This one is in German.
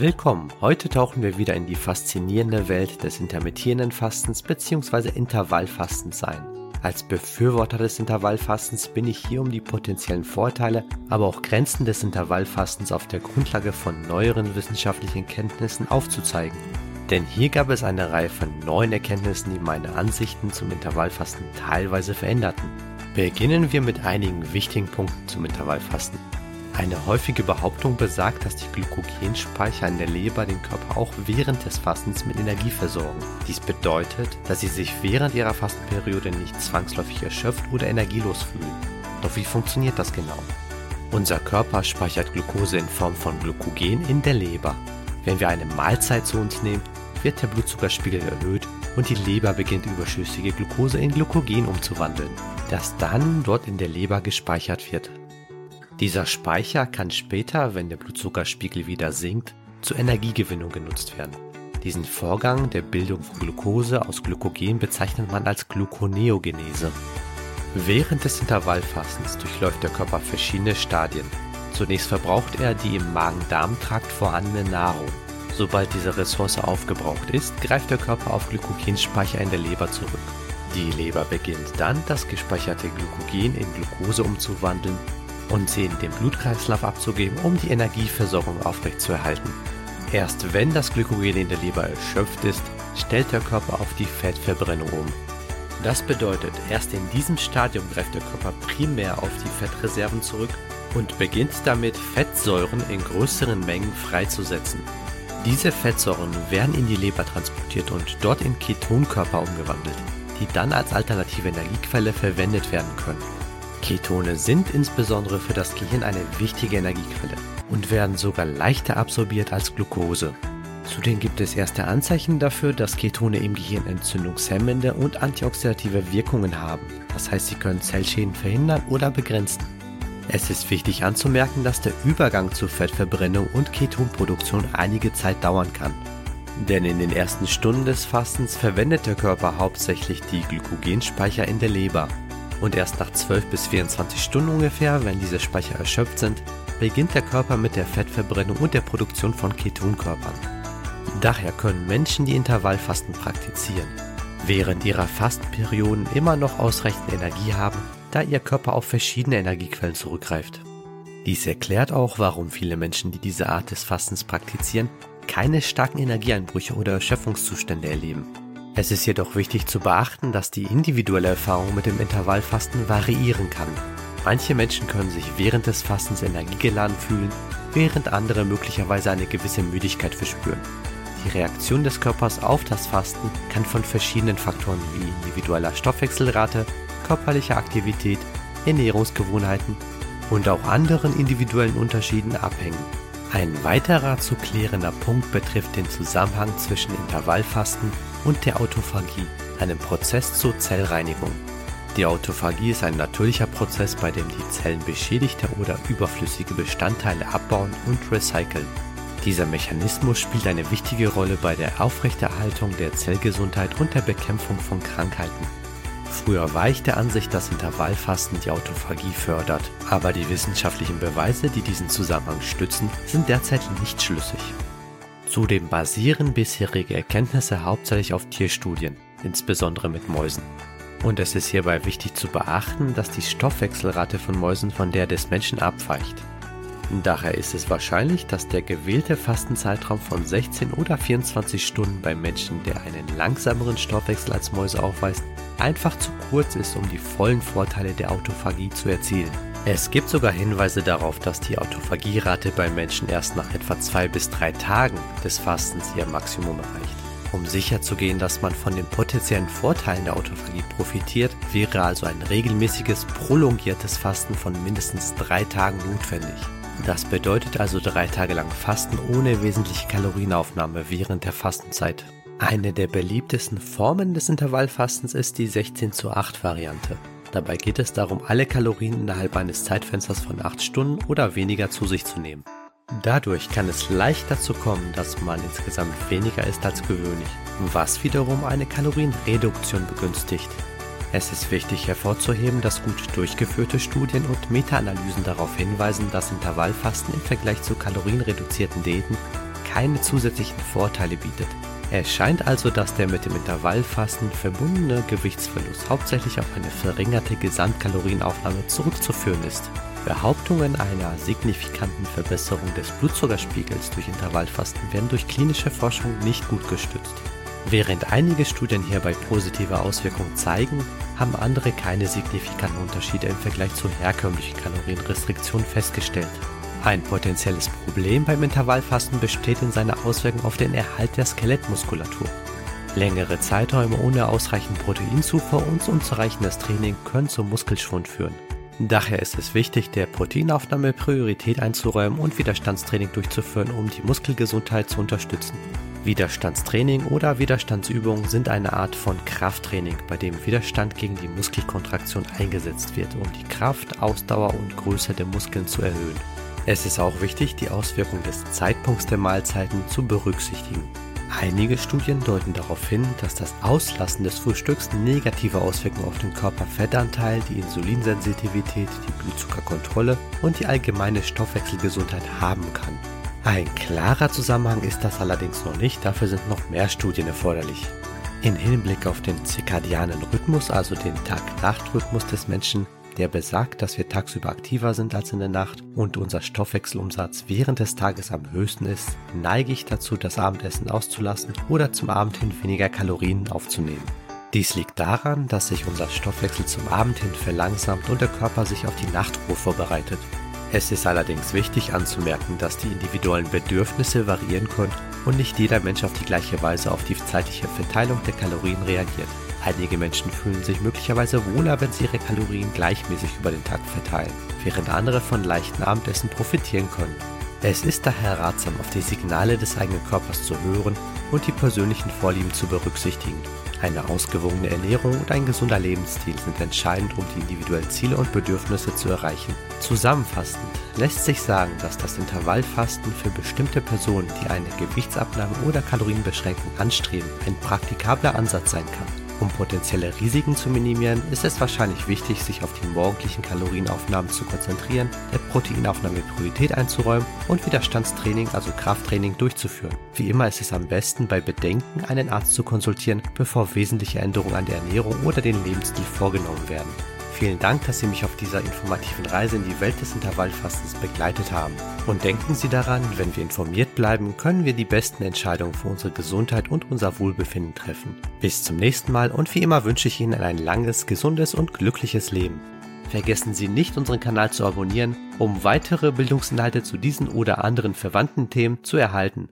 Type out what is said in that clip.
Willkommen! Heute tauchen wir wieder in die faszinierende Welt des intermittierenden Fastens bzw. Intervallfastens ein. Als Befürworter des Intervallfastens bin ich hier, um die potenziellen Vorteile, aber auch Grenzen des Intervallfastens auf der Grundlage von neueren wissenschaftlichen Kenntnissen aufzuzeigen. Denn hier gab es eine Reihe von neuen Erkenntnissen, die meine Ansichten zum Intervallfasten teilweise veränderten. Beginnen wir mit einigen wichtigen Punkten zum Intervallfasten. Eine häufige Behauptung besagt, dass die Glykogenspeicher in der Leber den Körper auch während des Fastens mit Energie versorgen. Dies bedeutet, dass sie sich während ihrer Fastenperiode nicht zwangsläufig erschöpft oder energielos fühlen. Doch wie funktioniert das genau? Unser Körper speichert Glucose in Form von Glykogen in der Leber. Wenn wir eine Mahlzeit zu uns nehmen, wird der Blutzuckerspiegel erhöht und die Leber beginnt überschüssige Glucose in Glykogen umzuwandeln, das dann dort in der Leber gespeichert wird. Dieser Speicher kann später, wenn der Blutzuckerspiegel wieder sinkt, zur Energiegewinnung genutzt werden. Diesen Vorgang der Bildung von Glucose aus Glykogen bezeichnet man als Gluconeogenese. Während des Intervallfastens durchläuft der Körper verschiedene Stadien. Zunächst verbraucht er die im Magen-Darm-Trakt vorhandene Nahrung. Sobald diese Ressource aufgebraucht ist, greift der Körper auf Glykogenspeicher in der Leber zurück. Die Leber beginnt dann, das gespeicherte Glykogen in Glucose umzuwandeln und sie in den Blutkreislauf abzugeben, um die Energieversorgung aufrechtzuerhalten. Erst wenn das Glykogen in der Leber erschöpft ist, stellt der Körper auf die Fettverbrennung um. Das bedeutet, erst in diesem Stadium greift der Körper primär auf die Fettreserven zurück und beginnt damit, Fettsäuren in größeren Mengen freizusetzen. Diese Fettsäuren werden in die Leber transportiert und dort in Ketonkörper umgewandelt, die dann als alternative Energiequelle verwendet werden können. Ketone sind insbesondere für das Gehirn eine wichtige Energiequelle und werden sogar leichter absorbiert als Glucose. Zudem gibt es erste Anzeichen dafür, dass Ketone im Gehirn entzündungshemmende und antioxidative Wirkungen haben. Das heißt, sie können Zellschäden verhindern oder begrenzen. Es ist wichtig anzumerken, dass der Übergang zur Fettverbrennung und Ketonproduktion einige Zeit dauern kann. Denn in den ersten Stunden des Fastens verwendet der Körper hauptsächlich die Glykogenspeicher in der Leber und erst nach 12 bis 24 Stunden ungefähr, wenn diese Speicher erschöpft sind, beginnt der Körper mit der Fettverbrennung und der Produktion von Ketonkörpern. Daher können Menschen, die Intervallfasten praktizieren, während ihrer Fastenperioden immer noch ausreichend Energie haben, da ihr Körper auf verschiedene Energiequellen zurückgreift. Dies erklärt auch, warum viele Menschen, die diese Art des Fastens praktizieren, keine starken Energieeinbrüche oder Erschöpfungszustände erleben. Es ist jedoch wichtig zu beachten, dass die individuelle Erfahrung mit dem Intervallfasten variieren kann. Manche Menschen können sich während des Fastens energiegeladen fühlen, während andere möglicherweise eine gewisse Müdigkeit verspüren. Die Reaktion des Körpers auf das Fasten kann von verschiedenen Faktoren wie individueller Stoffwechselrate, körperlicher Aktivität, Ernährungsgewohnheiten und auch anderen individuellen Unterschieden abhängen. Ein weiterer zu klärender Punkt betrifft den Zusammenhang zwischen Intervallfasten und der Autophagie, einem Prozess zur Zellreinigung. Die Autophagie ist ein natürlicher Prozess, bei dem die Zellen beschädigte oder überflüssige Bestandteile abbauen und recyceln. Dieser Mechanismus spielt eine wichtige Rolle bei der Aufrechterhaltung der Zellgesundheit und der Bekämpfung von Krankheiten. Früher war ich der Ansicht, dass Intervallfasten die Autophagie fördert, aber die wissenschaftlichen Beweise, die diesen Zusammenhang stützen, sind derzeit nicht schlüssig. Zudem basieren bisherige Erkenntnisse hauptsächlich auf Tierstudien, insbesondere mit Mäusen. Und es ist hierbei wichtig zu beachten, dass die Stoffwechselrate von Mäusen von der des Menschen abweicht. Daher ist es wahrscheinlich, dass der gewählte Fastenzeitraum von 16 oder 24 Stunden beim Menschen, der einen langsameren Stoffwechsel als Mäuse aufweist, einfach zu kurz ist, um die vollen Vorteile der Autophagie zu erzielen. Es gibt sogar Hinweise darauf, dass die Autophagie-Rate bei Menschen erst nach etwa zwei bis drei Tagen des Fastens ihr Maximum erreicht. Um sicherzugehen, dass man von den potenziellen Vorteilen der Autophagie profitiert, wäre also ein regelmäßiges, prolongiertes Fasten von mindestens drei Tagen notwendig. Das bedeutet also drei Tage lang Fasten ohne wesentliche Kalorienaufnahme während der Fastenzeit. Eine der beliebtesten Formen des Intervallfastens ist die 16 zu 8 Variante. Dabei geht es darum, alle Kalorien innerhalb eines Zeitfensters von 8 Stunden oder weniger zu sich zu nehmen. Dadurch kann es leicht dazu kommen, dass man insgesamt weniger isst als gewöhnlich, was wiederum eine Kalorienreduktion begünstigt. Es ist wichtig hervorzuheben, dass gut durchgeführte Studien und Meta-Analysen darauf hinweisen, dass Intervallfasten im Vergleich zu kalorienreduzierten Diäten keine zusätzlichen Vorteile bietet. Es scheint also, dass der mit dem Intervallfasten verbundene Gewichtsverlust hauptsächlich auf eine verringerte Gesamtkalorienaufnahme zurückzuführen ist. Behauptungen einer signifikanten Verbesserung des Blutzuckerspiegels durch Intervallfasten werden durch klinische Forschung nicht gut gestützt. Während einige Studien hierbei positive Auswirkungen zeigen, haben andere keine signifikanten Unterschiede im Vergleich zur herkömmlichen Kalorienrestriktion festgestellt. Ein potenzielles Problem beim Intervallfasten besteht in seiner Auswirkung auf den Erhalt der Skelettmuskulatur. Längere Zeiträume ohne ausreichend Proteinzufuhr und unzureichendes Training können zum Muskelschwund führen. Daher ist es wichtig, der Proteinaufnahme Priorität einzuräumen und Widerstandstraining durchzuführen, um die Muskelgesundheit zu unterstützen. Widerstandstraining oder Widerstandsübungen sind eine Art von Krafttraining, bei dem Widerstand gegen die Muskelkontraktion eingesetzt wird, um die Kraft, Ausdauer und Größe der Muskeln zu erhöhen. Es ist auch wichtig, die Auswirkungen des Zeitpunkts der Mahlzeiten zu berücksichtigen. Einige Studien deuten darauf hin, dass das Auslassen des Frühstücks negative Auswirkungen auf den Körperfettanteil, die Insulinsensitivität, die Blutzuckerkontrolle und die allgemeine Stoffwechselgesundheit haben kann. Ein klarer Zusammenhang ist das allerdings noch nicht, dafür sind noch mehr Studien erforderlich. In Hinblick auf den zirkadianen Rhythmus, also den Tag-Nacht-Rhythmus des Menschen, der besagt, dass wir tagsüber aktiver sind als in der Nacht und unser Stoffwechselumsatz während des Tages am höchsten ist, neige ich dazu, das Abendessen auszulassen oder zum Abend hin weniger Kalorien aufzunehmen. Dies liegt daran, dass sich unser Stoffwechsel zum Abend hin verlangsamt und der Körper sich auf die Nachtruhe vorbereitet. Es ist allerdings wichtig anzumerken, dass die individuellen Bedürfnisse variieren können und nicht jeder Mensch auf die gleiche Weise auf die zeitliche Verteilung der Kalorien reagiert. Einige Menschen fühlen sich möglicherweise wohler, wenn sie ihre Kalorien gleichmäßig über den Tag verteilen, während andere von leichten Abendessen profitieren können. Es ist daher ratsam, auf die Signale des eigenen Körpers zu hören und die persönlichen Vorlieben zu berücksichtigen. Eine ausgewogene Ernährung und ein gesunder Lebensstil sind entscheidend, um die individuellen Ziele und Bedürfnisse zu erreichen. Zusammenfassend lässt sich sagen, dass das Intervallfasten für bestimmte Personen, die eine Gewichtsabnahme oder Kalorienbeschränkung anstreben, ein praktikabler Ansatz sein kann. Um potenzielle Risiken zu minimieren, ist es wahrscheinlich wichtig, sich auf die morgendlichen Kalorienaufnahmen zu konzentrieren, der Proteinaufnahme Priorität einzuräumen und Widerstandstraining, also Krafttraining, durchzuführen. Wie immer ist es am besten, bei Bedenken einen Arzt zu konsultieren, bevor wesentliche Änderungen an der Ernährung oder den Lebensstil vorgenommen werden. Vielen Dank, dass Sie mich auf dieser informativen Reise in die Welt des Intervallfastens begleitet haben. Und denken Sie daran, wenn wir informiert bleiben, können wir die besten Entscheidungen für unsere Gesundheit und unser Wohlbefinden treffen. Bis zum nächsten Mal und wie immer wünsche ich Ihnen ein langes, gesundes und glückliches Leben. Vergessen Sie nicht, unseren Kanal zu abonnieren, um weitere Bildungsinhalte zu diesen oder anderen verwandten Themen zu erhalten.